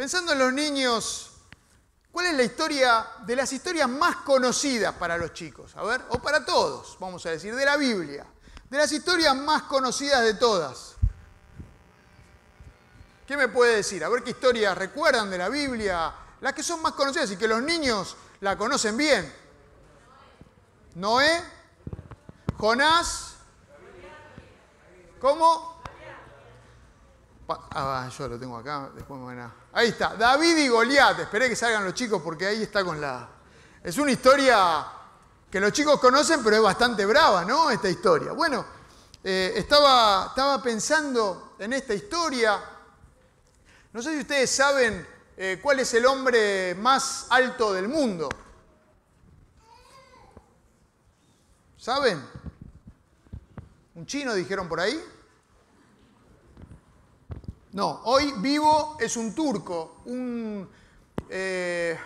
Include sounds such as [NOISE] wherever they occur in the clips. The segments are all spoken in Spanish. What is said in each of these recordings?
Pensando en los niños, ¿cuál es la historia de las historias más conocidas para los chicos? A ver, o para todos, vamos a decir, de la Biblia. De las historias más conocidas de todas. ¿Qué me puede decir? A ver qué historias recuerdan de la Biblia, las que son más conocidas y que los niños la conocen bien. Noé, Jonás, ¿cómo? Ah, yo lo tengo acá, después me van a... Ahí está, David y Goliat. Esperé que salgan los chicos porque ahí está con la... Es una historia que los chicos conocen, pero es bastante brava, ¿no? Esta historia. Bueno, eh, estaba, estaba pensando en esta historia. No sé si ustedes saben eh, cuál es el hombre más alto del mundo. ¿Saben? ¿Un chino dijeron por ahí? No, hoy vivo es un turco, un... Eh,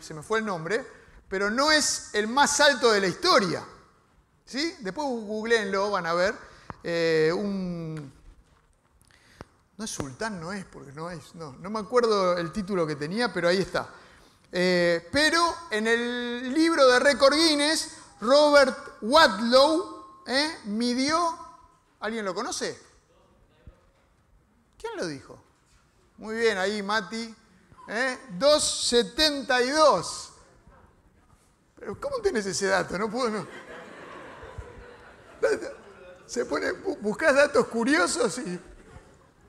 se me fue el nombre, pero no es el más alto de la historia. ¿Sí? Después googleenlo, van a ver. Eh, un... No es sultán, no es, porque no es, no, no me acuerdo el título que tenía, pero ahí está. Eh, pero en el libro de récord Guinness, Robert Wadlow midió, ¿alguien lo conoce? ¿Quién lo dijo? Muy bien, ahí Mati. ¿eh? 272. Pero ¿cómo tienes ese dato? No puedo. Se pone, buscas datos curiosos y.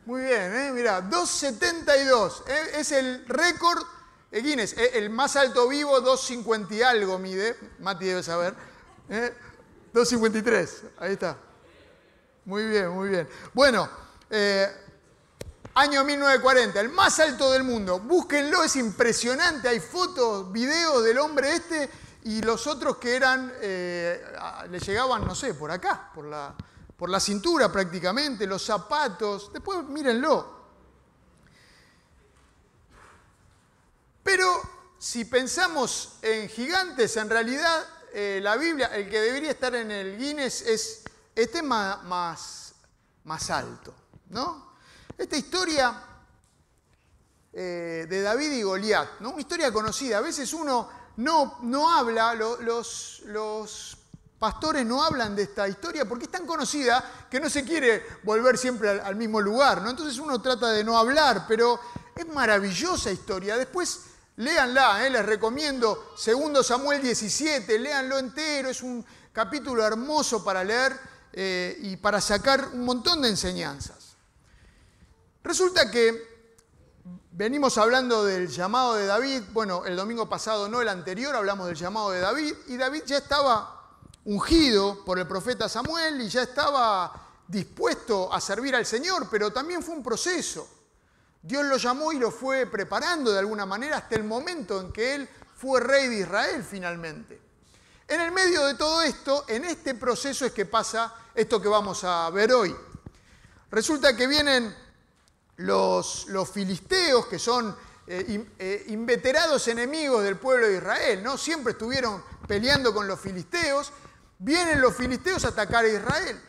Muy bien, ¿eh? Mira, 272. ¿eh? Es el récord de Guinness. ¿eh? El más alto vivo, 250 y algo mide. Mati debe saber. 253. ¿eh? Ahí está. Muy bien, muy bien. Bueno, eh, año 1940, el más alto del mundo. Búsquenlo, es impresionante. Hay fotos, videos del hombre este y los otros que eran, eh, le llegaban, no sé, por acá, por la, por la cintura prácticamente, los zapatos. Después mírenlo. Pero si pensamos en gigantes, en realidad eh, la Biblia, el que debería estar en el Guinness es este más, más, más alto, ¿no? Esta historia eh, de David y Goliat, ¿no? una historia conocida. A veces uno no, no habla, los, pastores no hablan de esta historia porque es tan conocida que no se quiere volver siempre al, mismo lugar. ¿no? Entonces uno trata de no hablar, pero es maravillosa historia. Después léanla, ¿eh? les recomiendo 2 Samuel 17, léanlo entero, es un capítulo hermoso para leer eh, y para sacar un montón de enseñanzas. Resulta que venimos hablando del llamado de David, bueno, el domingo pasado no, el anterior hablamos del llamado de David, y David ya estaba ungido por el profeta Samuel y ya estaba dispuesto a servir al Señor, pero también fue un proceso. Dios lo llamó y lo fue preparando de alguna manera hasta el momento en que él fue rey de Israel finalmente. En el medio de todo esto, en este proceso es que pasa esto que vamos a ver hoy. Resulta que vienen los, filisteos, que son eh, eh, inveterados enemigos del pueblo de Israel, ¿no? Siempre estuvieron peleando con los filisteos. Vienen los filisteos a atacar a Israel.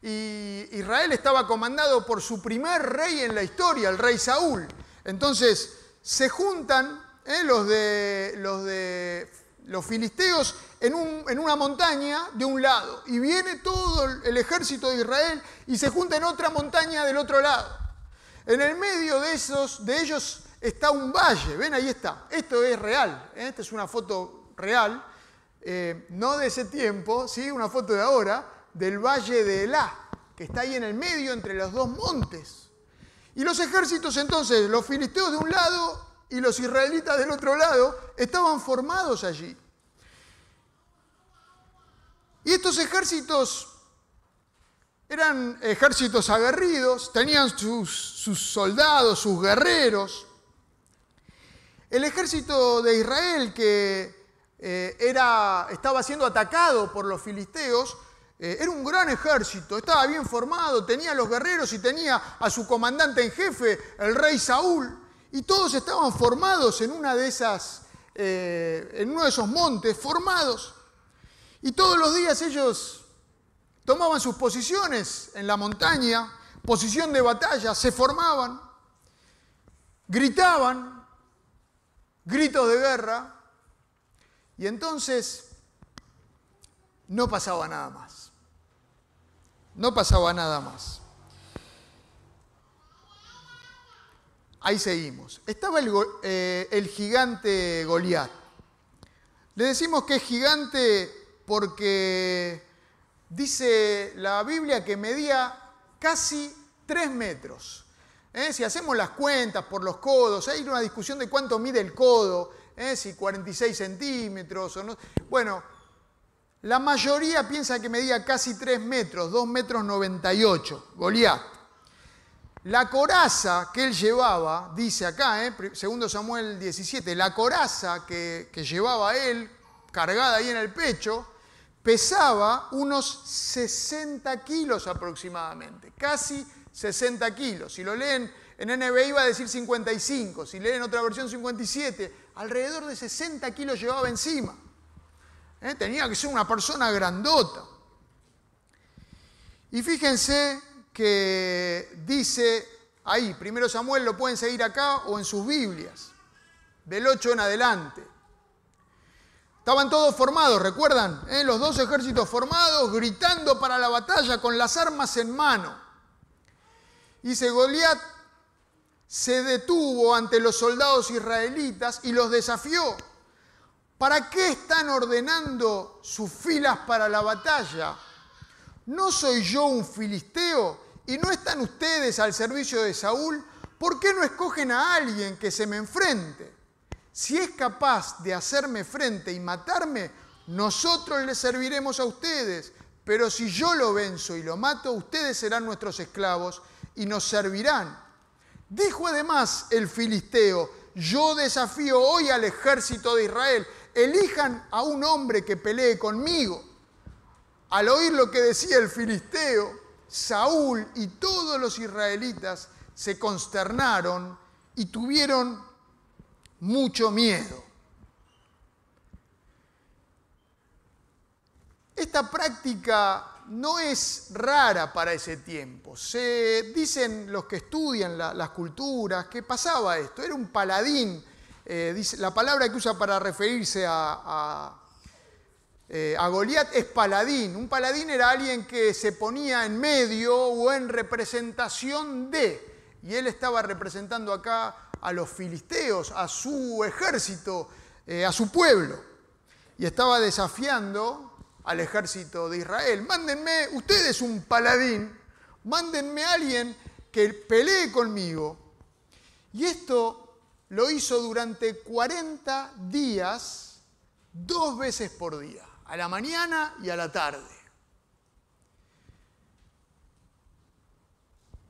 Y Israel estaba comandado por su primer rey en la historia, el rey Saúl. Entonces se juntan ¿eh? los, de, los, de, los filisteos en, en, una montaña de un lado y viene todo el ejército de Israel y se junta en otra montaña del otro lado. En el medio de, esos, de ellos está un valle, ven ahí está, esto es real, ¿eh? esta es una foto real, eh, no de ese tiempo, ¿sí? una foto de ahora, del valle de Elá, que está ahí en el medio entre los dos montes. Y los ejércitos entonces, los filisteos de un lado y los israelitas del otro lado, estaban formados allí. Y estos ejércitos eran ejércitos aguerridos, tenían sus, soldados, sus guerreros. El ejército de Israel que eh, era, estaba siendo atacado por los filisteos, eh, era un gran ejército, estaba bien formado, tenía los guerreros y tenía a su comandante en jefe, el rey Saúl, y todos estaban formados en, una de esas, eh, en uno de esos montes, formados. Y todos los días ellos tomaban sus posiciones en la montaña, posición de batalla, se formaban. gritaban, gritos de guerra, y entonces no pasaba nada más. No pasaba nada más. Ahí seguimos. Estaba el, eh, el gigante Goliat. Le decimos que es gigante porque dice la Biblia que medía casi tres metros. ¿Eh? Si hacemos las cuentas por los codos, hay una discusión de cuánto mide el codo, ¿eh? si 46 centímetros o no. Bueno, la mayoría piensa que medía casi 3 metros, 2 metros 98, Goliat. La coraza que él llevaba, dice acá, ¿eh? segundo Samuel 17, la coraza que, que llevaba él, cargada ahí en el pecho, pesaba unos 60 kilos aproximadamente, casi 60 kilos. Si lo leen en NB iba a decir 55, si leen otra versión 57, alrededor de 60 kilos llevaba encima. ¿Eh? Tenía que ser una persona grandota. Y fíjense que dice ahí, primero Samuel lo pueden seguir acá o en sus Biblias, del 8 en adelante. Estaban todos formados, ¿recuerdan? ¿Eh? Los dos ejércitos formados, gritando para la batalla con las armas en mano. Dice, Goliat se detuvo ante los soldados israelitas y los desafió. ¿Para qué están ordenando sus filas para la batalla? ¿No soy yo un filisteo y no están ustedes al servicio de Saúl? ¿Por qué no escogen a alguien que se me enfrente? Si es capaz de hacerme frente y matarme, nosotros le serviremos a ustedes. Pero si yo lo venzo y lo mato, ustedes serán nuestros esclavos y nos servirán. Dijo además el filisteo, yo desafío hoy al ejército de Israel, elijan a un hombre que pelee conmigo. Al oír lo que decía el filisteo, Saúl y todos los israelitas se consternaron y tuvieron mucho miedo. Esta práctica no es rara para ese tiempo. Se dicen los que estudian las culturas que pasaba esto. Era un paladín. Eh, la palabra que usa para referirse a, a, eh, a Goliat es paladín. Un paladín era alguien que se ponía en medio o en representación de. Y él estaba representando acá a los filisteos, a su ejército, eh, a su pueblo. Y estaba desafiando al ejército de Israel. Mándenme, ustedes un paladín, mándenme a alguien que pelee conmigo. Y esto lo hizo durante 40 días, dos veces por día, a la mañana y a la tarde.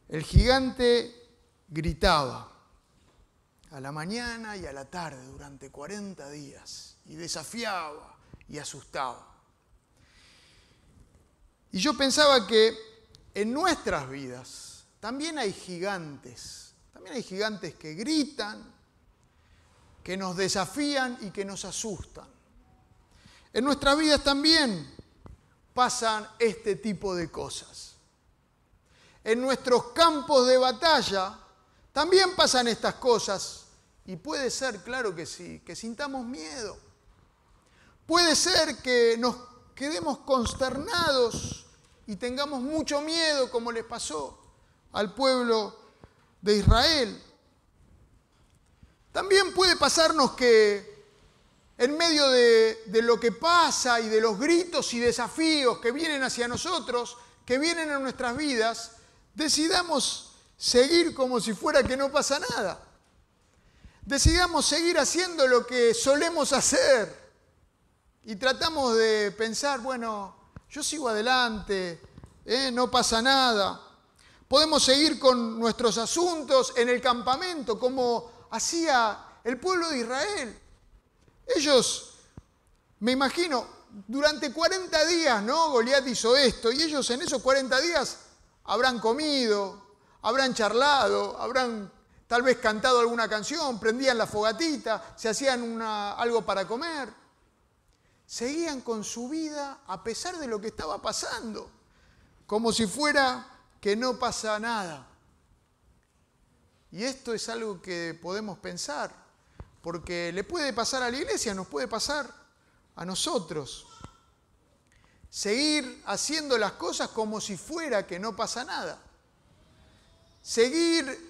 El gigante gritaba, a la mañana y a la tarde durante 40 días y desafiaba y asustaba. Y yo pensaba que en nuestras vidas también hay gigantes, también hay gigantes que gritan, que nos desafían y que nos asustan. En nuestras vidas también pasan este tipo de cosas. En nuestros campos de batalla también pasan estas cosas y puede ser, claro que sí, que sintamos miedo. Puede ser que nos quedemos consternados y tengamos mucho miedo como les pasó al pueblo de Israel. También puede pasarnos que en medio de, de, lo que pasa y de los gritos y desafíos que vienen hacia nosotros, que vienen a nuestras vidas, decidamos seguir como si fuera que no pasa nada. Decidamos seguir haciendo lo que solemos hacer y tratamos de pensar, bueno, yo sigo adelante, ¿eh? no pasa nada. Podemos seguir con nuestros asuntos en el campamento como hacía el pueblo de Israel. Ellos, me imagino, durante 40 días, ¿no? Goliat hizo esto y ellos en esos 40 días habrán comido, habrán charlado, habrán tal vez cantado alguna canción, prendían la fogatita, se hacían algo para comer. Seguían con su vida a pesar de lo que estaba pasando, como si fuera que no pasa nada. Y esto es algo que podemos pensar, porque le puede pasar a la iglesia, nos puede pasar a nosotros. Seguir haciendo las cosas como si fuera que no pasa nada. Seguir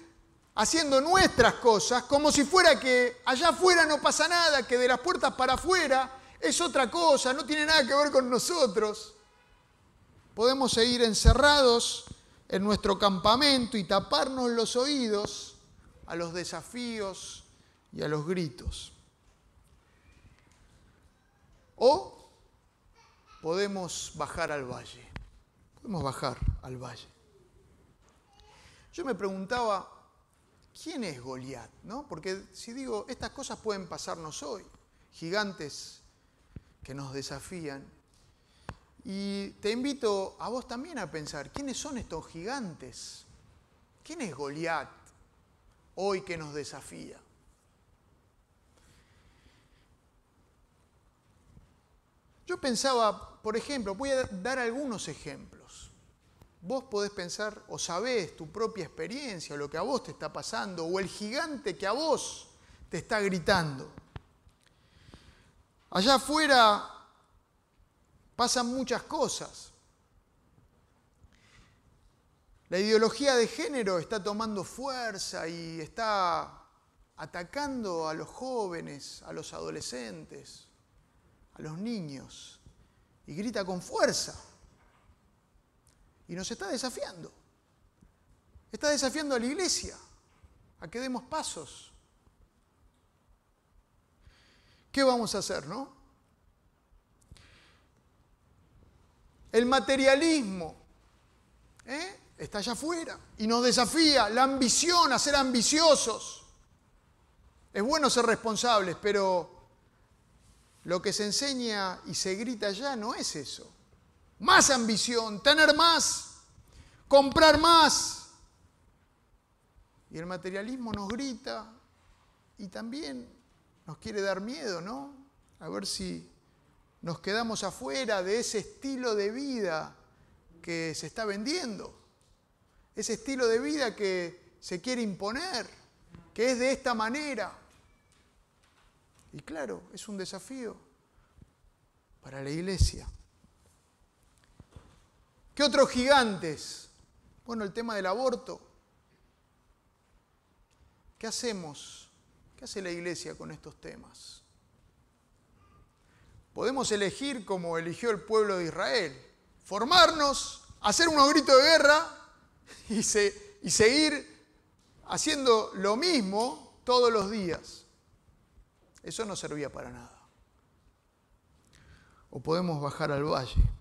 haciendo nuestras cosas como si fuera que allá afuera no pasa nada, que de las puertas para afuera es otra cosa, no tiene nada que ver con nosotros. Podemos seguir encerrados en nuestro campamento y taparnos los oídos a los desafíos y a los gritos. O podemos bajar al valle. Podemos bajar al valle. Yo me preguntaba, ¿quién es Goliat? ¿No? Porque si digo, estas cosas pueden pasarnos hoy, gigantes que nos desafían. Y te invito a vos también a pensar, ¿quiénes son estos gigantes? ¿Quién es Goliat hoy que nos desafía? Yo pensaba, por ejemplo, voy a dar algunos ejemplos. Vos podés pensar o sabés tu propia experiencia, lo que a vos te está pasando, o el gigante que a vos te está gritando. Allá afuera pasan muchas cosas. La ideología de género está tomando fuerza y está atacando a los jóvenes, a los adolescentes a los niños y grita con fuerza. Y nos está desafiando. Está desafiando a la iglesia a que demos pasos. ¿Qué vamos a hacer, no? El materialismo ¿eh? está allá afuera y nos desafía la ambición a ser ambiciosos. Es bueno ser responsables, pero lo que se enseña y se grita ya no es eso. Más ambición, tener más, comprar más. Y el materialismo nos grita y también nos quiere dar miedo, ¿no? A ver si nos quedamos afuera de ese estilo de vida que se está vendiendo. Ese estilo de vida que se quiere imponer, que es de esta manera. Y claro, es un desafío para la iglesia. ¿Qué otros gigantes? Bueno, el tema del aborto. ¿Qué hacemos? ¿Qué hace la iglesia con estos temas? Podemos elegir como eligió el pueblo de Israel, formarnos, hacer unos gritos de guerra y, y seguir haciendo lo mismo todos los días. Eso no servía para nada. O podemos bajar al valle.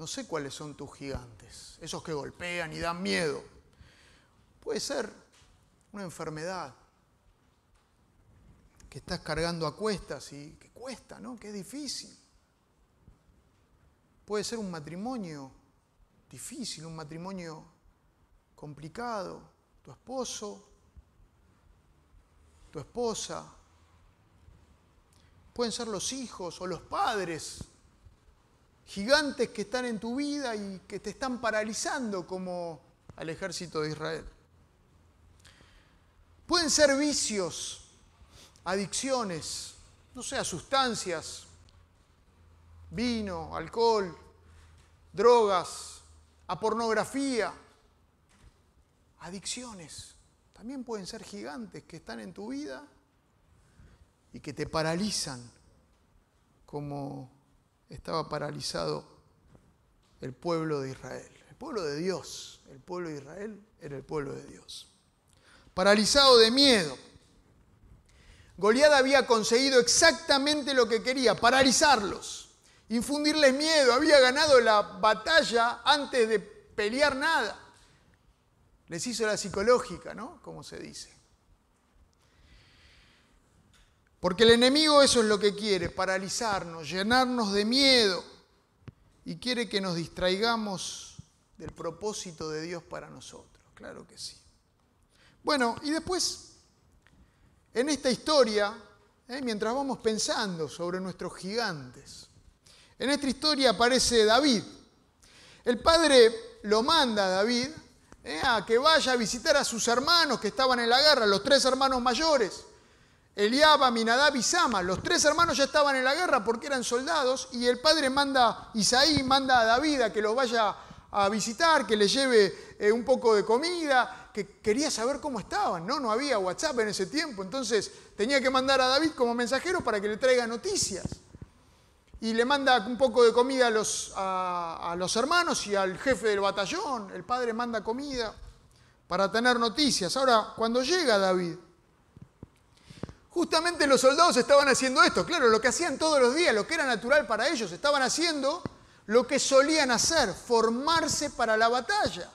No sé cuáles son tus gigantes, esos que golpean y dan miedo. Puede ser una enfermedad que estás cargando a cuestas y que cuesta, ¿no? Que es difícil. Puede ser un matrimonio difícil, un matrimonio complicado, tu esposo tu esposa, pueden ser los hijos o los padres, gigantes que están en tu vida y que te están paralizando como al ejército de Israel. Pueden ser vicios, adicciones, no sé, sustancias, vino, alcohol, drogas, a pornografía, adicciones también pueden ser gigantes que están en tu vida y que te paralizan como estaba paralizado el pueblo de Israel. El pueblo de Dios, el pueblo de Israel era el pueblo de Dios. Paralizado de miedo. Goliat había conseguido exactamente lo que quería, paralizarlos, infundirles miedo, había ganado la batalla antes de pelear nada. Les hizo la psicológica, ¿no? Como se dice. Porque el enemigo eso es lo que quiere, paralizarnos, llenarnos de miedo y quiere que nos distraigamos del propósito de Dios para nosotros. Claro que sí. Bueno, y después, en esta historia, ¿eh? mientras vamos pensando sobre nuestros gigantes, en esta historia aparece David. El padre lo manda a David eh, a que vaya a visitar a sus hermanos que estaban en la guerra, los tres hermanos mayores. Eliab, Aminadab y Sama. Los tres hermanos ya estaban en la guerra porque eran soldados y el padre manda, Isaí manda a David a que los vaya a visitar, que le lleve eh, un poco de comida, que quería saber cómo estaban, ¿no? No había WhatsApp en ese tiempo, entonces tenía que mandar a David como mensajero para que le traiga noticias. Y le manda un poco de comida a los, a los hermanos y al jefe del batallón. El padre manda comida para tener noticias. Ahora, cuando llega David, Justamente los soldados estaban haciendo esto, claro, lo que hacían todos los días, lo que era natural para ellos, estaban haciendo lo que solían hacer, formarse para la batalla.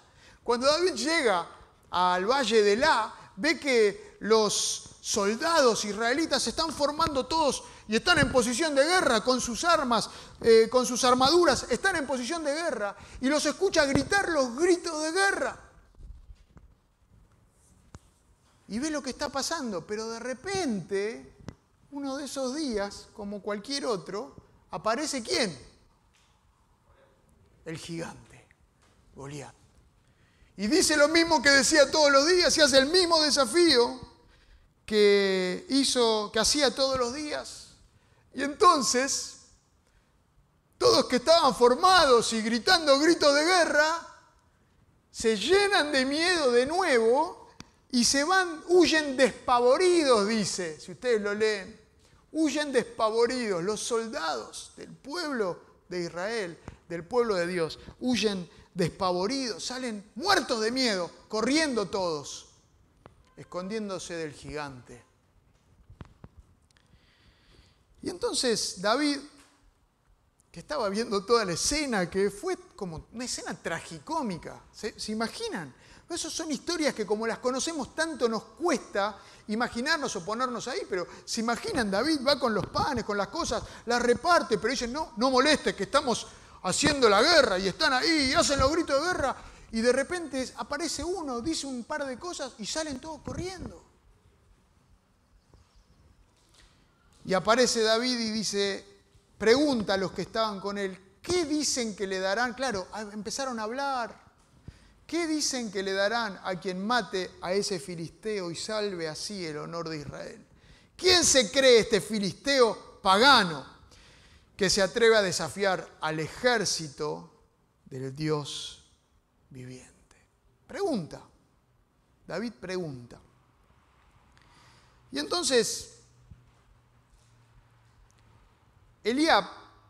Cuando David llega al valle de La, ve que los soldados israelitas se están formando todos y están en posición de guerra con sus armas, eh, con sus armaduras, están en posición de guerra y los escucha gritar los gritos de guerra. Y ve lo que está pasando, pero de repente, uno de esos días, como cualquier otro, aparece quién? El gigante, Goliat. Y dice lo mismo que decía todos los días y hace el mismo desafío que hizo, que hacía todos los días. Y entonces, todos que estaban formados y gritando gritos de guerra, se llenan de miedo de nuevo y se van, huyen despavoridos, dice, si ustedes lo leen. Huyen despavoridos los soldados del pueblo de Israel, del pueblo de Dios. Huyen despavoridos, salen muertos de miedo, corriendo todos, escondiéndose del gigante. Y entonces David, que estaba viendo toda la escena, que fue como una escena tragicómica, ¿se, ¿se imaginan? Esas son historias que como las conocemos tanto nos cuesta imaginarnos o ponernos ahí, pero se imaginan, David va con los panes, con las cosas, las reparte, pero dicen, no, no moleste, que estamos haciendo la guerra y están ahí y hacen los gritos de guerra y de repente aparece uno, dice un par de cosas y salen todos corriendo. Y aparece David y dice, pregunta a los que estaban con él, ¿qué dicen que le darán? Claro, empezaron a hablar ¿Qué dicen que le darán a quien mate a ese filisteo y salve así el honor de Israel? ¿Quién se cree este filisteo pagano que se atreve a desafiar al ejército del Dios viviente? Pregunta. David pregunta. Y entonces, Eliab,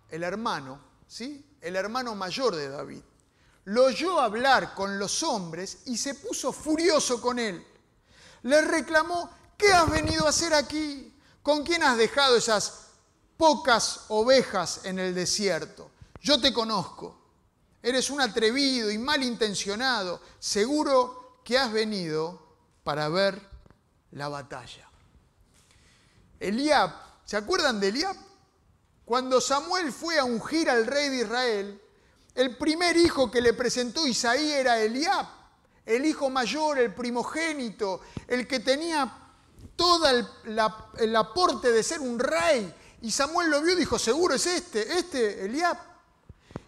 el hermano, ¿sí? El hermano mayor de David, lo oyó hablar con los hombres y se puso furioso con él. Le reclamó, ¿qué has venido a hacer aquí? ¿Con quién has dejado esas pocas ovejas en el desierto? Yo te conozco. Eres un atrevido y malintencionado. Seguro que has venido para ver la batalla. Eliab, ¿se acuerdan de Eliab? Cuando Samuel fue a ungir al rey de Israel, el primer hijo que le presentó Isaí era Eliab, el hijo mayor, el primogénito, el que tenía todo el, aporte de ser un rey. Y Samuel lo vio y dijo, seguro es este, este, Eliab.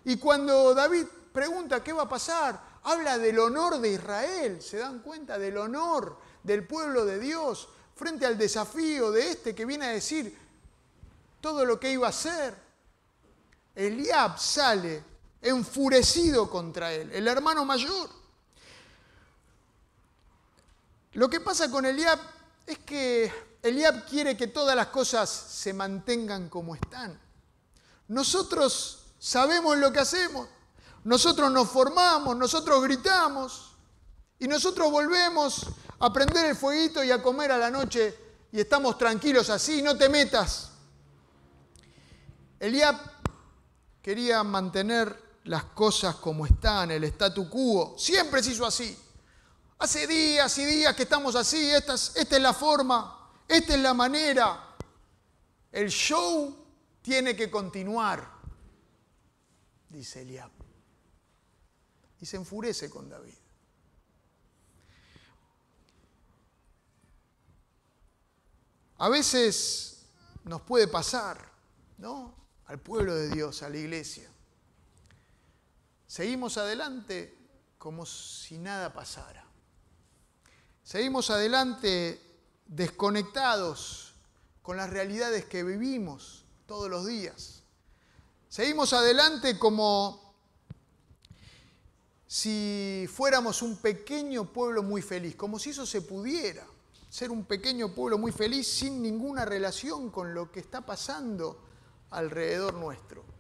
Y cuando David pregunta qué va a pasar, habla del honor de Israel, se dan cuenta del honor del pueblo de Dios frente al desafío de este que viene a decir todo lo que iba a hacer. Eliab sale enfurecido contra él, el hermano mayor. Lo que pasa con Eliab es que Eliab quiere que todas las cosas se mantengan como están. Nosotros sabemos lo que hacemos, nosotros nos formamos, nosotros gritamos y nosotros volvemos a prender el fueguito y a comer a la noche y estamos tranquilos así, no te metas. Eliab quería mantener las cosas como están, el statu quo. Siempre se hizo así. Hace días y días que estamos así, esta es, esta es la forma, esta es la manera. El show tiene que continuar, dice Eliab. Y se enfurece con David. A veces nos puede pasar, ¿no? Al pueblo de Dios, a la iglesia Seguimos adelante como si nada pasara. Seguimos adelante desconectados con las realidades que vivimos todos los días. Seguimos adelante como si fuéramos un pequeño pueblo muy feliz, como si eso se pudiera, ser un pequeño pueblo muy feliz sin ninguna relación con lo que está pasando alrededor nuestro.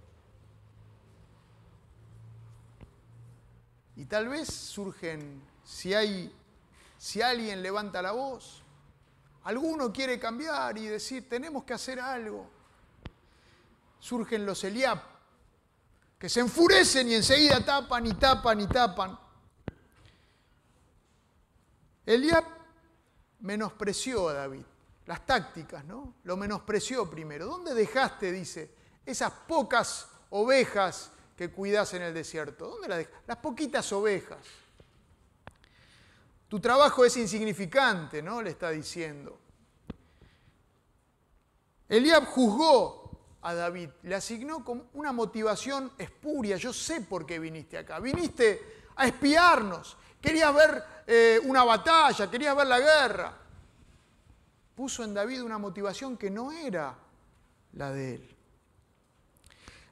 Y tal vez surgen, si hay, si alguien levanta la voz, alguno quiere cambiar y decir, tenemos que hacer algo. Surgen los Eliab, que se enfurecen y enseguida tapan y tapan y tapan. Eliab menospreció a David, las tácticas, ¿no? Lo menospreció primero. ¿Dónde dejaste, dice, esas pocas ovejas que cuidas en el desierto? ¿Dónde las dejas? Las poquitas ovejas. Tu trabajo es insignificante, ¿no? Le está diciendo. Eliab juzgó a David, le asignó una motivación espuria. Yo sé por qué viniste acá. Viniste a espiarnos. Querías ver eh, una batalla, querías ver la guerra. Puso en David una motivación que no era la de él.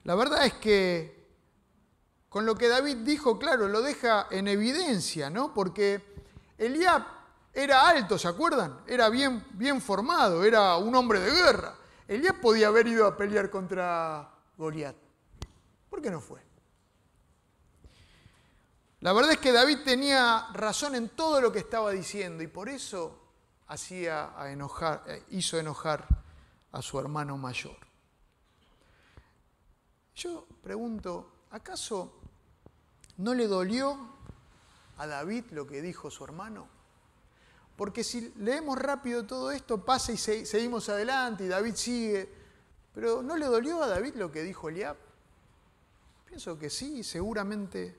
La verdad es que con lo que David dijo, claro, lo deja en evidencia, ¿no? Porque Eliab era alto, ¿se acuerdan? Era bien, bien formado, era un hombre de guerra. Eliab podía haber ido a pelear contra Goliat. ¿Por qué no fue? La verdad es que David tenía razón en todo lo que estaba diciendo y por eso hacía enojar, eh, hizo enojar a su hermano mayor. Yo pregunto, ¿acaso no le dolió a David lo que dijo su hermano? Porque si leemos rápido todo esto, pasa y seguimos adelante y David sigue. Pero ¿no le dolió a David lo que dijo Eliab? Pienso que sí, seguramente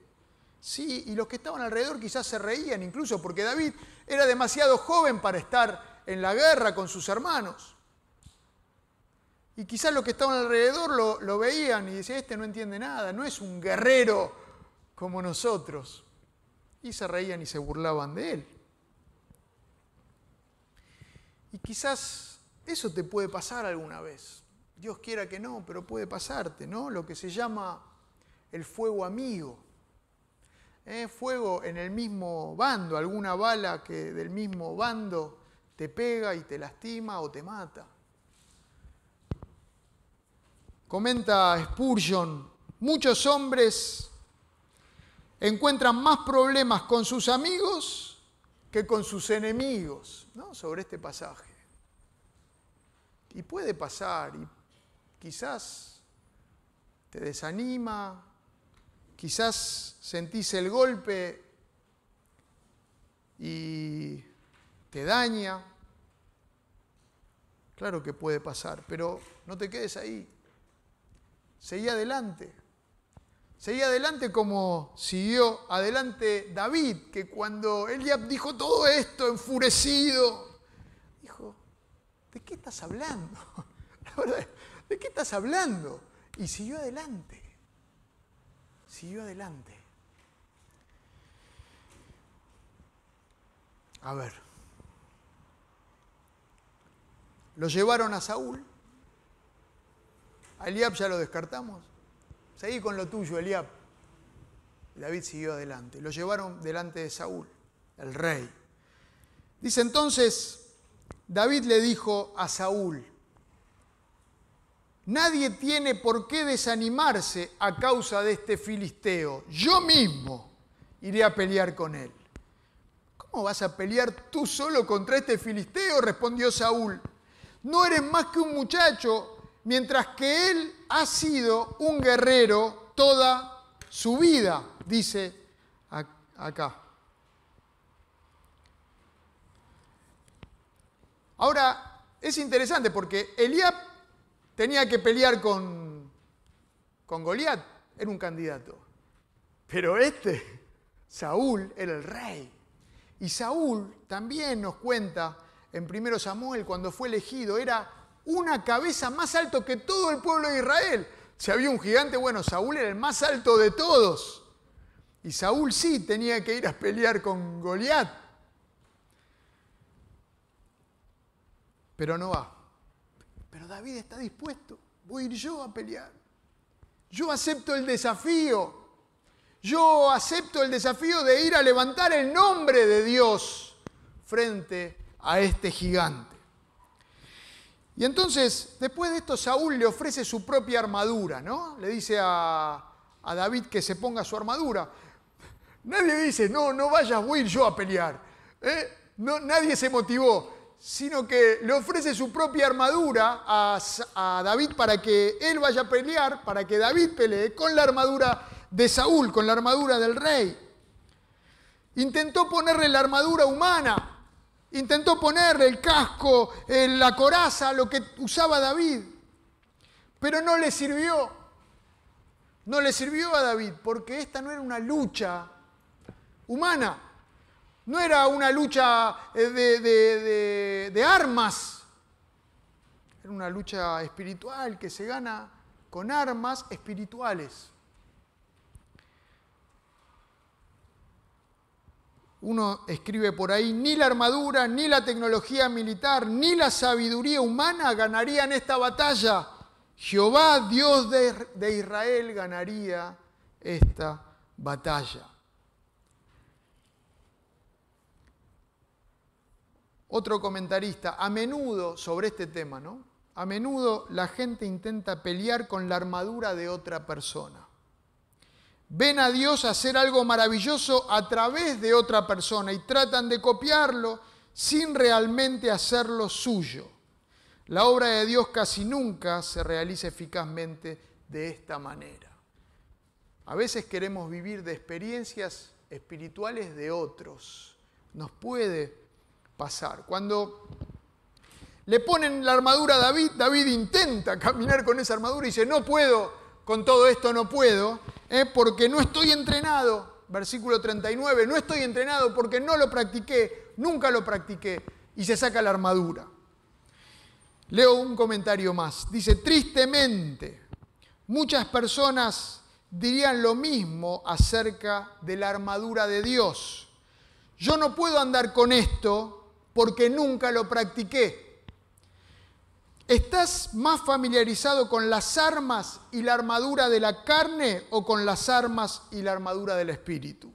sí. Y los que estaban alrededor quizás se reían incluso porque David era demasiado joven para estar en la guerra con sus hermanos. Y quizás los que estaban alrededor lo, lo veían y decían, este no entiende nada, no es un guerrero como nosotros. Y se reían y se burlaban de él. Y quizás eso te puede pasar alguna vez. Dios quiera que no, pero puede pasarte, ¿no? Lo que se llama el fuego amigo. ¿Eh? Fuego en el mismo bando, alguna bala que del mismo bando te pega y te lastima o te mata. Comenta Spurgeon, muchos hombres encuentran más problemas con sus amigos que con sus enemigos, ¿no? Sobre este pasaje. Y puede pasar, y quizás te desanima, quizás sentís el golpe y te daña. Claro que puede pasar, pero no te quedes ahí. Seguí adelante. Seguí adelante como siguió adelante David, que cuando Eliab dijo todo esto enfurecido, ¿de qué estás hablando? [LAUGHS] ¿de qué estás hablando? Y siguió adelante. Siguió adelante. A ver. Lo llevaron a Saúl. A Eliab ya lo descartamos. Seguí con lo tuyo, Eliab. David siguió adelante. Lo llevaron delante de Saúl, el rey. Dice entonces, David le dijo a Saúl, nadie tiene por qué desanimarse a causa de este filisteo. Yo mismo iré a pelear con él. ¿Cómo vas a pelear tú solo contra este filisteo? respondió Saúl. No eres más que un muchacho, mientras que él ha sido un guerrero toda su vida, dice acá. Ahora, es interesante porque Eliab tenía que pelear con, con Goliat, era un candidato. Pero este, Saúl, era el rey. Y Saúl también nos cuenta en 1 Samuel, cuando fue elegido, era una cabeza más alto que todo el pueblo de Israel. Si había un gigante, bueno, Saúl era el más alto de todos. Y Saúl sí tenía que ir a pelear con Goliat. Pero no va. Pero David está dispuesto. Voy a ir yo a pelear. Yo acepto el desafío. Yo acepto el desafío de ir a levantar el nombre de Dios frente a este gigante. Y entonces, después de esto, Saúl le ofrece su propia armadura, ¿no? Le dice a, David que se ponga su armadura. Nadie dice, no, no vayas, voy a ir yo a pelear. ¿eh? No, nadie se motivó, sino que le ofrece su propia armadura a, a David para que él vaya a pelear, para que David pelee con la armadura de Saúl, con la armadura del rey. Intentó ponerle la armadura humana, Intentó ponerle el casco, la coraza, lo que usaba David, pero no le sirvió. No le sirvió a David porque esta no era una lucha humana, no era una lucha eh, de, de armas, era una lucha espiritual que se gana con armas espirituales. Uno escribe por ahí, ni la armadura, ni la tecnología militar, ni la sabiduría humana ganarían esta batalla. Jehová, Dios de, Israel, ganaría esta batalla. Otro comentarista, a menudo sobre este tema, ¿no? A menudo la gente intenta pelear con la armadura de otra persona ven a Dios hacer algo maravilloso a través de otra persona y tratan de copiarlo sin realmente hacerlo suyo. La obra de Dios casi nunca se realiza eficazmente de esta manera. A veces queremos vivir de experiencias espirituales de otros. Nos puede pasar. Cuando le ponen la armadura a David, David intenta caminar con esa armadura y dice, no puedo, con todo esto no puedo, ¿eh? porque no estoy entrenado. Versículo 39, no estoy entrenado porque no lo practiqué, nunca lo practiqué. Y se saca la armadura. Leo un comentario más. Dice, tristemente, muchas personas dirían lo mismo acerca de la armadura de Dios. Yo no puedo andar con esto porque nunca lo practiqué. ¿Estás más familiarizado con las armas y la armadura de la carne o con las armas y la armadura del espíritu?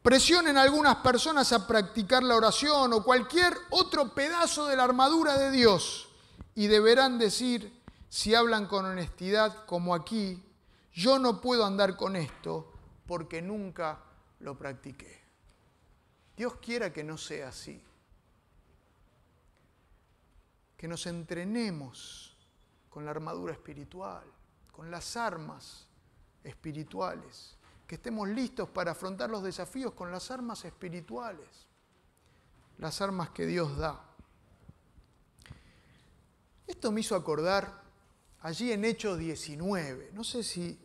Presionen a algunas personas a practicar la oración o cualquier otro pedazo de la armadura de Dios y deberán decir, si hablan con honestidad como aquí, yo no puedo andar con esto porque nunca lo practiqué. Dios quiera que no sea así que nos entrenemos con la armadura espiritual, con las armas espirituales, que estemos listos para afrontar los desafíos con las armas espirituales, las armas que Dios da. Esto me hizo acordar allí en Hechos 19, no sé si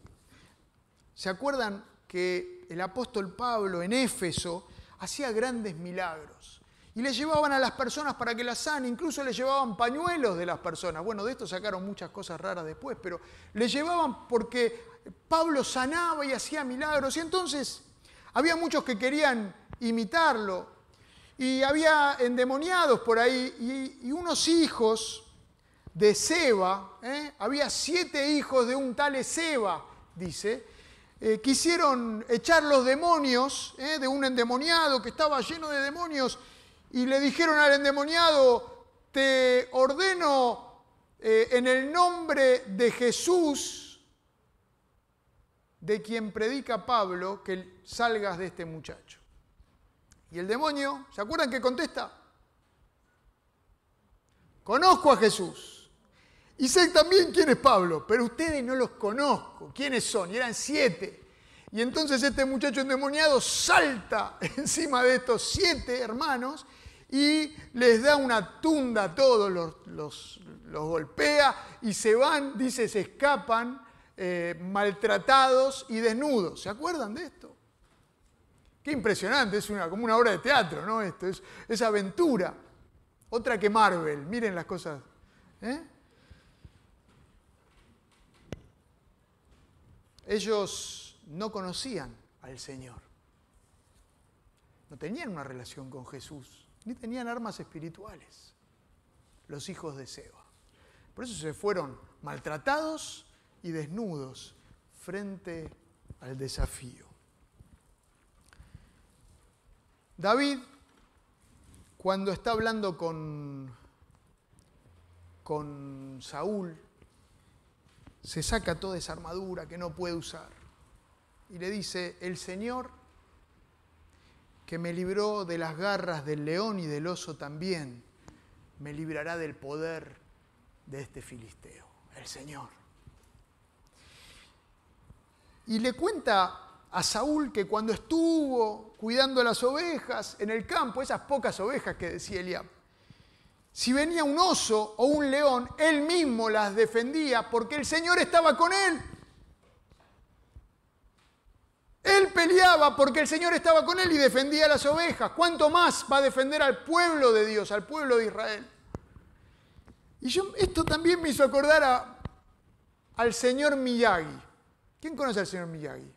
se acuerdan que el apóstol Pablo en Éfeso hacía grandes milagros y le llevaban a las personas para que las sanen, incluso le llevaban pañuelos de las personas. Bueno, de esto sacaron muchas cosas raras después, pero le llevaban porque Pablo sanaba y hacía milagros. Y entonces había muchos que querían imitarlo. Y había endemoniados por ahí y, unos hijos de Seba, ¿eh? había siete hijos de un tal Seba, dice, eh, quisieron echar los demonios ¿eh? de un endemoniado que estaba lleno de demonios y le dijeron al endemoniado, te ordeno eh, en el nombre de Jesús, de quien predica Pablo, que salgas de este muchacho. Y el demonio, ¿se acuerdan que contesta? Conozco a Jesús. Y sé también quién es Pablo, pero ustedes no los conozco. ¿Quiénes son? Y eran siete. Y entonces este muchacho endemoniado salta [LAUGHS] encima de estos siete hermanos y les da una tunda a todos, los, golpea y se van, dice, se escapan eh, maltratados y desnudos. ¿Se acuerdan de esto? Qué impresionante, es una, como una obra de teatro, ¿no? Esto es, es aventura. Otra que Marvel, miren las cosas. ¿eh? Ellos no conocían al Señor. No tenían una relación con Jesús, ni tenían armas espirituales, los hijos de Seba. Por eso se fueron maltratados y desnudos frente al desafío. David, cuando está hablando con, con Saúl, se saca toda esa armadura que no puede usar y le dice, el Señor que me libró de las garras del león y del oso también, me librará del poder de este filisteo, el Señor. Y le cuenta a Saúl que cuando estuvo cuidando las ovejas en el campo, esas pocas ovejas que decía Eliab, si venía un oso o un león, él mismo las defendía porque el Señor estaba con él. Él peleaba porque el Señor estaba con él y defendía las ovejas. ¿Cuánto más va a defender al pueblo de Dios, al pueblo de Israel? Y yo, esto también me hizo acordar al señor Miyagi. ¿Quién conoce al señor Miyagi?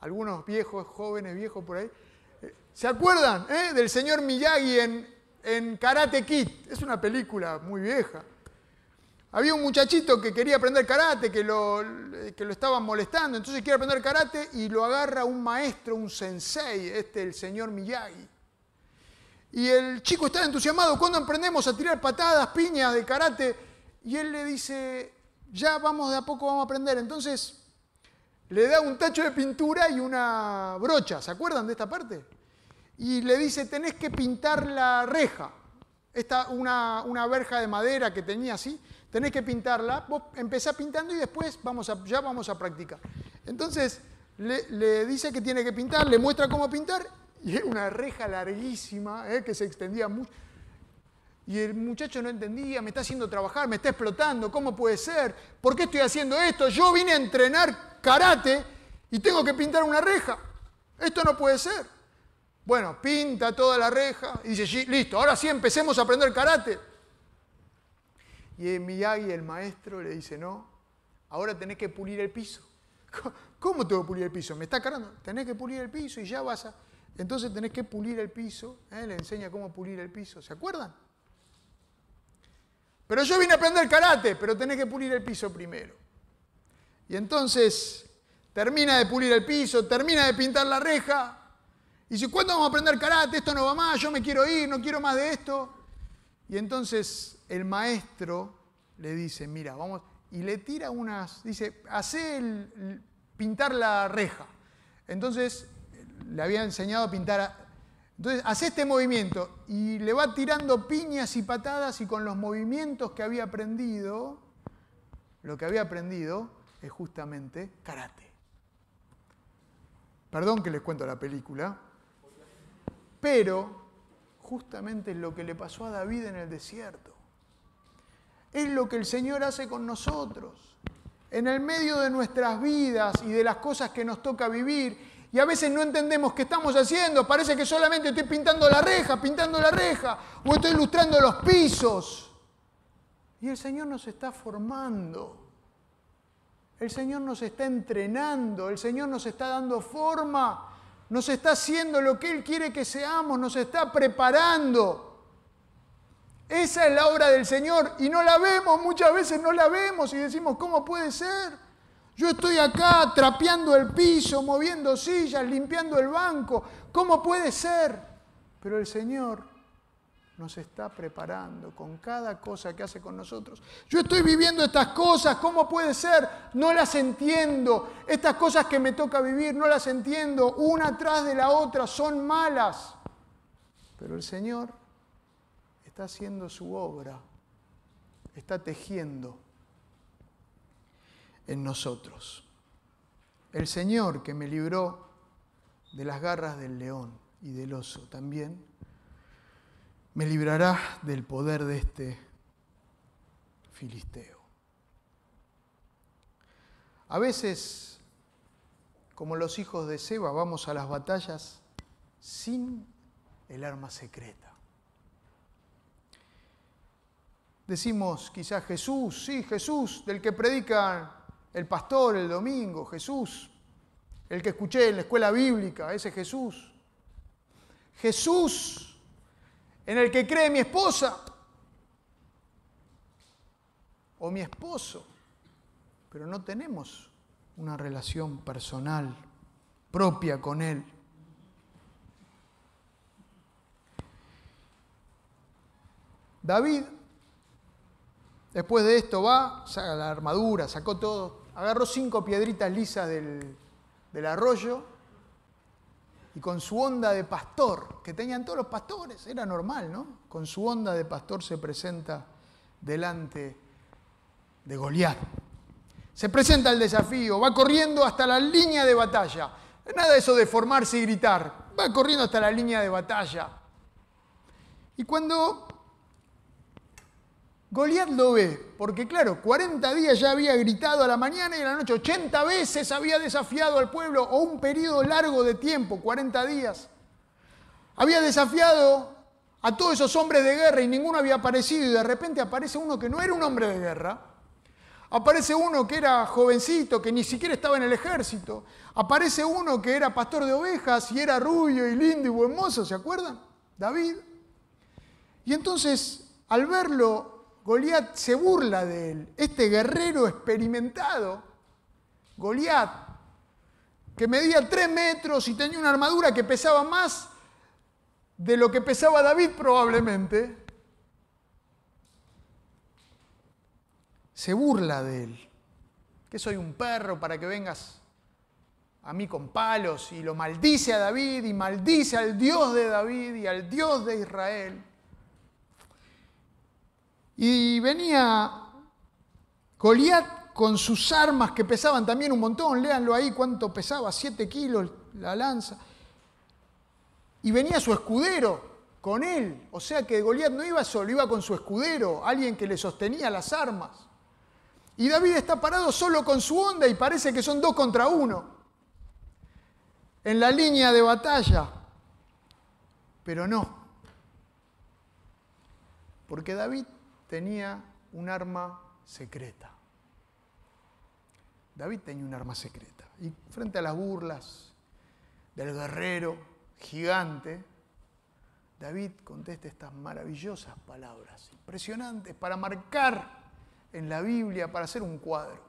algunos viejos, jóvenes, viejos por ahí. ¿Se acuerdan eh, del señor Miyagi en en Karate Kid. Es una película muy vieja. Había un muchachito que quería aprender karate, que lo, que lo estaban molestando, entonces quiere aprender karate y lo agarra un maestro, un sensei, este el señor Miyagi. Y el chico está entusiasmado, cuando aprendemos a tirar patadas, piñas de karate? Y él le dice, ya vamos de a poco, vamos a aprender. Entonces le da un tacho de pintura y una brocha, ¿se acuerdan de esta parte? y le dice, tenés que pintar la reja. Esta, una, una verja de madera que tenía así, tenés que pintarla. Vos empezás pintando y después vamos a, ya vamos a practicar. Entonces le, dice que tiene que pintar, le muestra cómo pintar y es una reja larguísima eh, que se extendía mucho. Y el muchacho no entendía, me está haciendo trabajar, me está explotando, ¿cómo puede ser? ¿Por qué estoy haciendo esto? Yo vine a entrenar karate y tengo que pintar una reja. Esto no puede ser. Bueno, pinta toda la reja y dice, listo, ahora sí empecemos a aprender karate. Y Miyagi, el maestro, le dice, no, ahora tenés que pulir el piso. [LAUGHS] ¿Cómo tengo que pulir el piso? Me está cargando. Tenés que pulir el piso y ya vas a... Entonces tenés que pulir el piso. ¿eh? Le enseña cómo pulir el piso. ¿Se acuerdan? Pero yo vine a aprender karate, pero tenés que pulir el piso primero. Y entonces termina de pulir el piso, termina de pintar la reja, y dice, ¿cuándo vamos a aprender karate? Esto no va más, yo me quiero ir, no quiero más de esto. Y entonces el maestro le dice, mira, vamos, y le tira unas, dice, hace el, pintar la reja. Entonces le había enseñado a pintar, entonces hace este movimiento y le va tirando piñas y patadas y con los movimientos que había aprendido, lo que había aprendido es justamente karate. Perdón que les cuento la película, pero justamente es lo que le pasó a David en el desierto. Es lo que el Señor hace con nosotros. En el medio de nuestras vidas y de las cosas que nos toca vivir, y a veces no entendemos qué estamos haciendo, parece que solamente estoy pintando la reja, pintando la reja, o estoy ilustrando los pisos. Y el Señor nos está formando. El Señor nos está entrenando, el Señor nos está dando forma nos está haciendo lo que Él quiere que seamos, nos está preparando. Esa es la obra del Señor y no la vemos, muchas veces no la vemos y decimos, ¿cómo puede ser? Yo estoy acá trapeando el piso, moviendo sillas, limpiando el banco, ¿cómo puede ser? Pero el Señor nos está preparando con cada cosa que hace con nosotros. Yo estoy viviendo estas cosas, ¿cómo puede ser? No las entiendo. Estas cosas que me toca vivir, no las entiendo. Una tras de la otra son malas. Pero el Señor está haciendo su obra, está tejiendo en nosotros. El Señor que me libró de las garras del león y del oso también me librará del poder de este filisteo. A veces, como los hijos de Seba, vamos a las batallas sin el arma secreta. Decimos quizás Jesús, sí, Jesús, del que predica el pastor el domingo, Jesús. el que escuché en la escuela bíblica, ese Jesús. Jesús en el que cree mi esposa o mi esposo, pero no tenemos una relación personal propia con Él. David, después de esto, va, saca la armadura, sacó todo, agarró cinco piedritas lisas del, del arroyo y con su onda de pastor, que tenían todos los pastores, era normal, ¿no? Con su onda de pastor se presenta delante de Goliat. Se presenta el desafío, va corriendo hasta la línea de batalla. Nada de eso de formarse y gritar, va corriendo hasta la línea de batalla. Y cuando Goliat lo ve, porque claro, 40 días ya había gritado a la mañana y a la noche, 80 veces había desafiado al pueblo, o un periodo largo de tiempo, 40 días. Había desafiado a todos esos hombres de guerra y ninguno había aparecido y de repente aparece uno que no era un hombre de guerra. Aparece uno que era jovencito, que ni siquiera estaba en el ejército. Aparece uno que era pastor de ovejas y era rubio y lindo y buen mozo, ¿se acuerdan? David. Y entonces, al verlo, Goliat se burla de él, este guerrero experimentado, Goliat, que medía tres metros y tenía una armadura que pesaba más de lo que pesaba David probablemente, se burla de él. Que soy un perro para que vengas a mí con palos y lo maldice a David y maldice al Dios de David y al Dios de Israel. Y venía Goliat con sus armas que pesaban también un montón, léanlo ahí cuánto pesaba, 7 kilos la lanza. Y venía su escudero con él, o sea que Goliat no iba solo, iba con su escudero, alguien que le sostenía las armas. Y David está parado solo con su onda y parece que son dos contra uno en la línea de batalla. Pero no, porque David tenía un arma secreta. David tenía un arma secreta. Y frente a las burlas del guerrero gigante, David contesta estas maravillosas palabras, impresionantes, para marcar en la Biblia, para hacer un cuadro.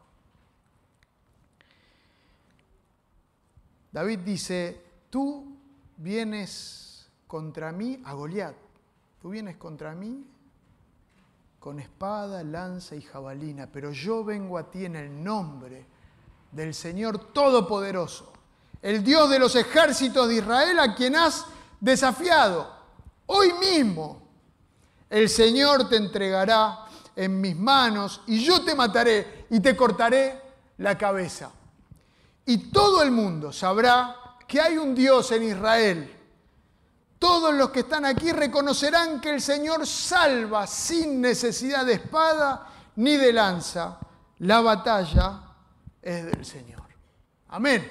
David dice, tú vienes contra mí a Goliat, tú vienes contra mí con espada, lanza y jabalina, pero yo vengo a ti en el nombre del Señor Todopoderoso, el Dios de los ejércitos de Israel a quien has desafiado. Hoy mismo el Señor te entregará en mis manos y yo te mataré y te cortaré la cabeza. Y todo el mundo sabrá que hay un Dios en Israel todos los que están aquí reconocerán que el Señor salva sin necesidad de espada ni de lanza. La batalla es del Señor. Amén.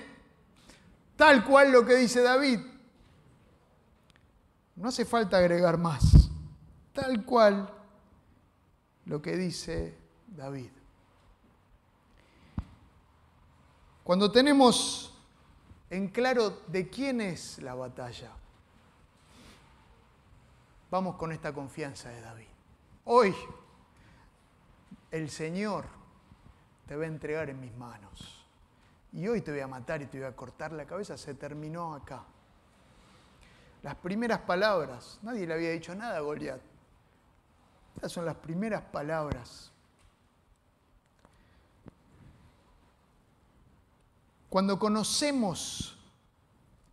Tal cual lo que dice David. No hace falta agregar más. Tal cual lo que dice David. Cuando tenemos en claro de quién es la batalla, Vamos con esta confianza de David. Hoy el Señor te va a entregar en mis manos. Y hoy te voy a matar y te voy a cortar la cabeza. Se terminó acá. Las primeras palabras, nadie le había dicho nada a Goliat. Estas son las primeras palabras. Cuando conocemos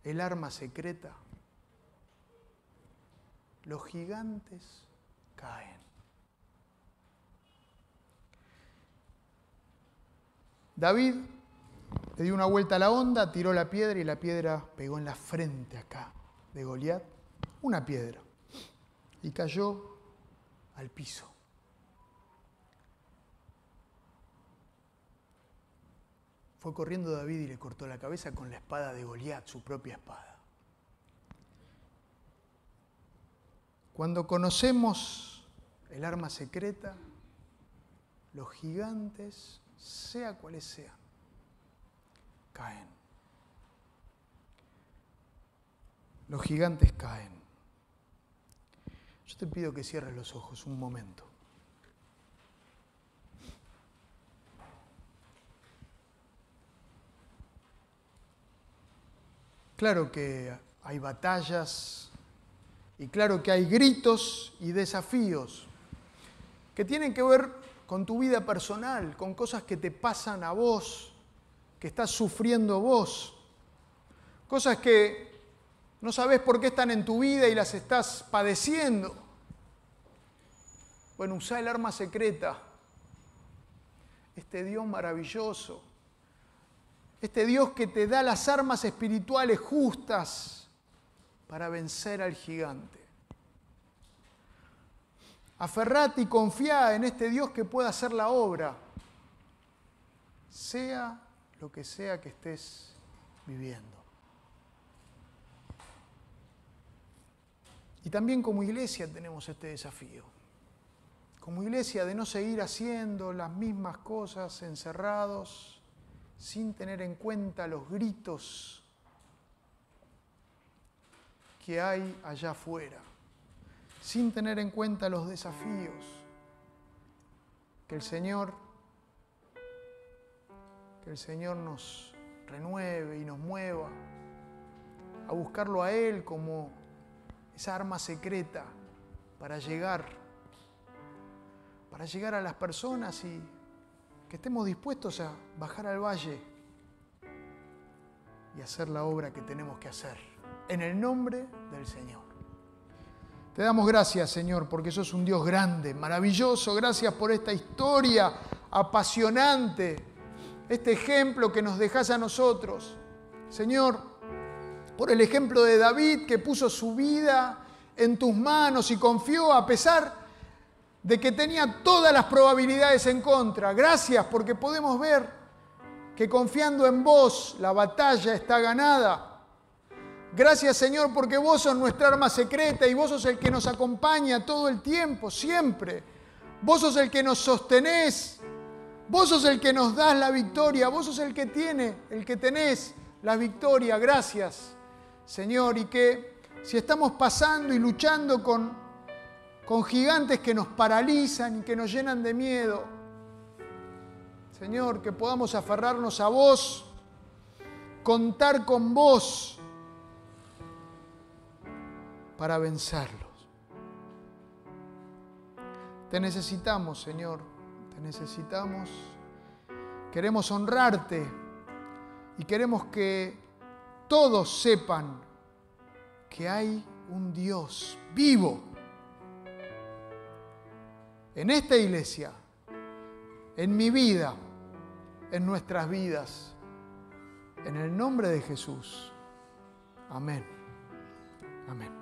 el arma secreta, los gigantes caen. David le dio una vuelta a la onda, tiró la piedra y la piedra pegó en la frente acá de Goliat, una piedra, y cayó al piso. Fue corriendo David y le cortó la cabeza con la espada de Goliat, su propia espada. Cuando conocemos el arma secreta, los gigantes, sea cuales sean, caen. los gigantes caen. Yo te pido que cierres los ojos un momento. Claro que hay batallas y claro que hay gritos y desafíos que tienen que ver con tu vida personal, con cosas que te pasan a vos, que estás sufriendo vos, cosas que no sabes por qué están en tu vida y las estás padeciendo. Bueno, usa el arma secreta, este Dios maravilloso, este Dios que te da las armas espirituales justas para vencer al gigante. Aferrate y confía en este Dios que pueda hacer la obra, sea lo que sea que estés viviendo. Y también como iglesia tenemos este desafío. Como iglesia de no seguir haciendo las mismas cosas encerrados, sin tener en cuenta los gritos que hay allá afuera sin tener en cuenta los desafíos que el Señor que el Señor nos renueve y nos mueva a buscarlo a Él como esa arma secreta para llegar, para llegar a las personas y que estemos dispuestos a bajar al valle y hacer la obra que tenemos que hacer, en el nombre del Señor. Te damos gracias, Señor, porque sos un Dios grande, maravilloso. Gracias por esta historia apasionante, este ejemplo que nos dejas a nosotros. Señor, por el ejemplo de David que puso su vida en tus manos y confió a pesar de que tenía todas las probabilidades en contra. Gracias porque podemos ver que confiando en vos la batalla está ganada Gracias Señor porque vos sos nuestra arma secreta y vos sos el que nos acompaña todo el tiempo, siempre. Vos sos el que nos sostenés. Vos sos el que nos das la victoria. Vos sos el que tiene, el que tenés la victoria. Gracias Señor. Y que si estamos pasando y luchando con, con gigantes que nos paralizan y que nos llenan de miedo, Señor, que podamos aferrarnos a vos, contar con vos para vencerlos. Te necesitamos, Señor, te necesitamos. Queremos honrarte y queremos que todos sepan que hay un Dios vivo en esta iglesia, en mi vida, en nuestras vidas. En el nombre de Jesús. Amén. Amén.